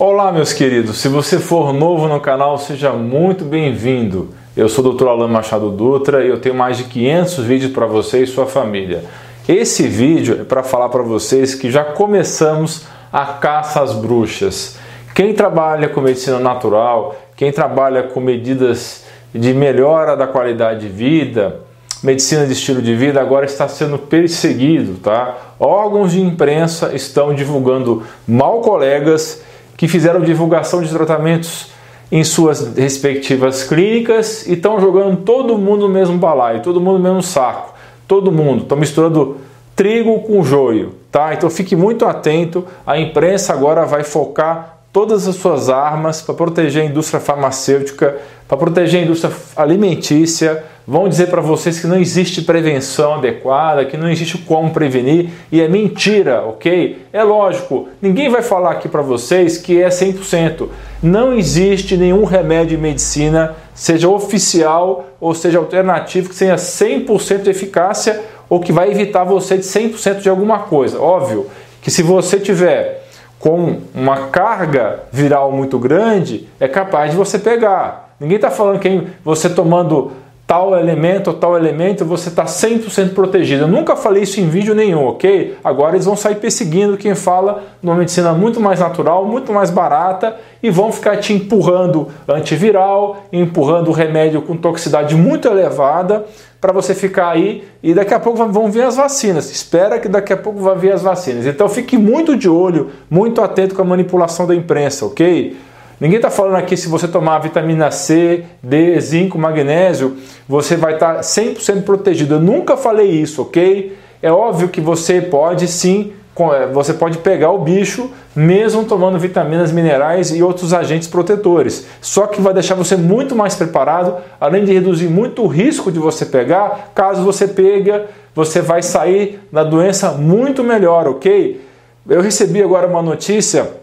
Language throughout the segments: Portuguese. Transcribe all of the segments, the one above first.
Olá, meus queridos. Se você for novo no canal, seja muito bem-vindo. Eu sou o Dr. Alan Machado Dutra e eu tenho mais de 500 vídeos para você e sua família. Esse vídeo é para falar para vocês que já começamos a caça às bruxas. Quem trabalha com medicina natural, quem trabalha com medidas de melhora da qualidade de vida, medicina de estilo de vida agora está sendo perseguido, tá? Órgãos de imprensa estão divulgando mal colegas que fizeram divulgação de tratamentos em suas respectivas clínicas e estão jogando todo mundo no mesmo balaio, todo mundo no mesmo saco, todo mundo. Estão misturando trigo com joio, tá? Então fique muito atento. A imprensa agora vai focar todas as suas armas para proteger a indústria farmacêutica, para proteger a indústria alimentícia vão dizer para vocês que não existe prevenção adequada, que não existe como prevenir e é mentira, ok? É lógico, ninguém vai falar aqui para vocês que é 100%. Não existe nenhum remédio de medicina, seja oficial ou seja alternativo, que tenha 100% de eficácia ou que vai evitar você de 100% de alguma coisa. Óbvio que se você tiver com uma carga viral muito grande, é capaz de você pegar. Ninguém está falando que você tomando tal elemento tal elemento, você está 100% protegido. Eu nunca falei isso em vídeo nenhum, ok? Agora eles vão sair perseguindo quem fala numa medicina muito mais natural, muito mais barata e vão ficar te empurrando antiviral, empurrando remédio com toxicidade muito elevada para você ficar aí e daqui a pouco vão vir as vacinas. Espera que daqui a pouco vai vir as vacinas. Então fique muito de olho, muito atento com a manipulação da imprensa, ok? Ninguém está falando aqui se você tomar vitamina C, D, zinco, magnésio, você vai estar tá 100% protegido. Eu nunca falei isso, ok? É óbvio que você pode sim, é, você pode pegar o bicho mesmo tomando vitaminas, minerais e outros agentes protetores. Só que vai deixar você muito mais preparado, além de reduzir muito o risco de você pegar. Caso você pega, você vai sair da doença muito melhor, ok? Eu recebi agora uma notícia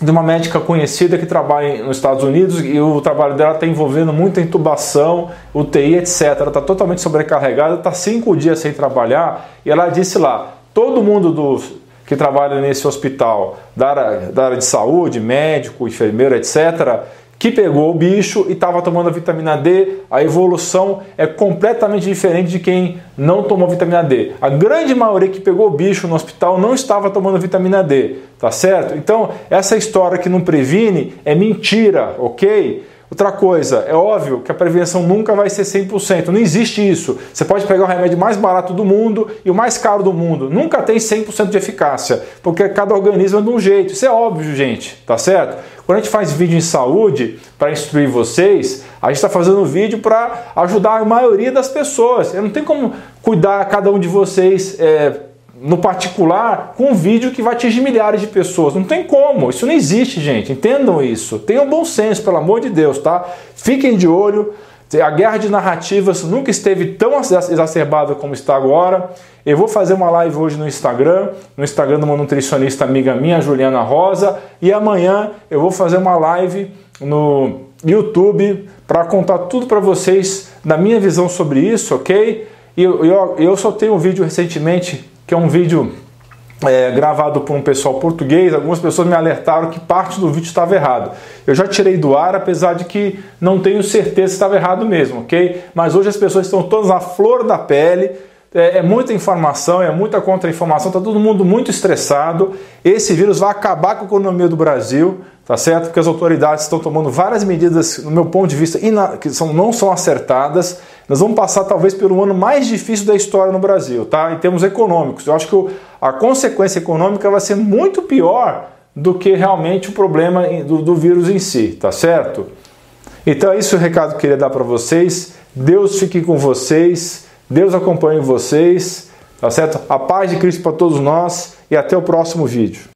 de uma médica conhecida que trabalha nos Estados Unidos e o trabalho dela está envolvendo muita intubação, UTI, etc. Ela está totalmente sobrecarregada, está cinco dias sem trabalhar e ela disse lá: todo mundo do, que trabalha nesse hospital, da área, da área de saúde, médico, enfermeiro, etc., que pegou o bicho e estava tomando a vitamina D, a evolução é completamente diferente de quem não tomou vitamina D. A grande maioria que pegou o bicho no hospital não estava tomando vitamina D, tá certo? Então, essa história que não previne é mentira, ok? Outra coisa, é óbvio que a prevenção nunca vai ser 100%, não existe isso. Você pode pegar o remédio mais barato do mundo e o mais caro do mundo, nunca tem 100% de eficácia, porque cada organismo é de um jeito. Isso é óbvio, gente, tá certo? Quando a gente faz vídeo em saúde para instruir vocês, a gente está fazendo vídeo para ajudar a maioria das pessoas. Eu não tenho como cuidar cada um de vocês é, no particular com um vídeo que vai atingir milhares de pessoas. Não tem como, isso não existe, gente. Entendam isso. Tenham bom senso, pelo amor de Deus, tá? Fiquem de olho. A guerra de narrativas nunca esteve tão exacerbada como está agora. Eu vou fazer uma live hoje no Instagram, no Instagram de uma nutricionista amiga minha, Juliana Rosa, e amanhã eu vou fazer uma live no YouTube para contar tudo para vocês da minha visão sobre isso, ok? E eu, eu, eu soltei um vídeo recentemente, que é um vídeo é, gravado por um pessoal português, algumas pessoas me alertaram que parte do vídeo estava errado. Eu já tirei do ar, apesar de que não tenho certeza se estava errado mesmo, ok? Mas hoje as pessoas estão todas à flor da pele, é, é muita informação, é muita contra-informação, está todo mundo muito estressado. Esse vírus vai acabar com a economia do Brasil, tá certo? Porque as autoridades estão tomando várias medidas, no meu ponto de vista, que são, não são acertadas. Nós vamos passar talvez pelo ano mais difícil da história no Brasil, tá? Em termos econômicos. Eu acho que a consequência econômica vai ser muito pior do que realmente o problema do, do vírus em si, tá certo? Então é isso o recado que eu queria dar para vocês. Deus fique com vocês, Deus acompanhe vocês, tá certo? A paz de Cristo para todos nós e até o próximo vídeo.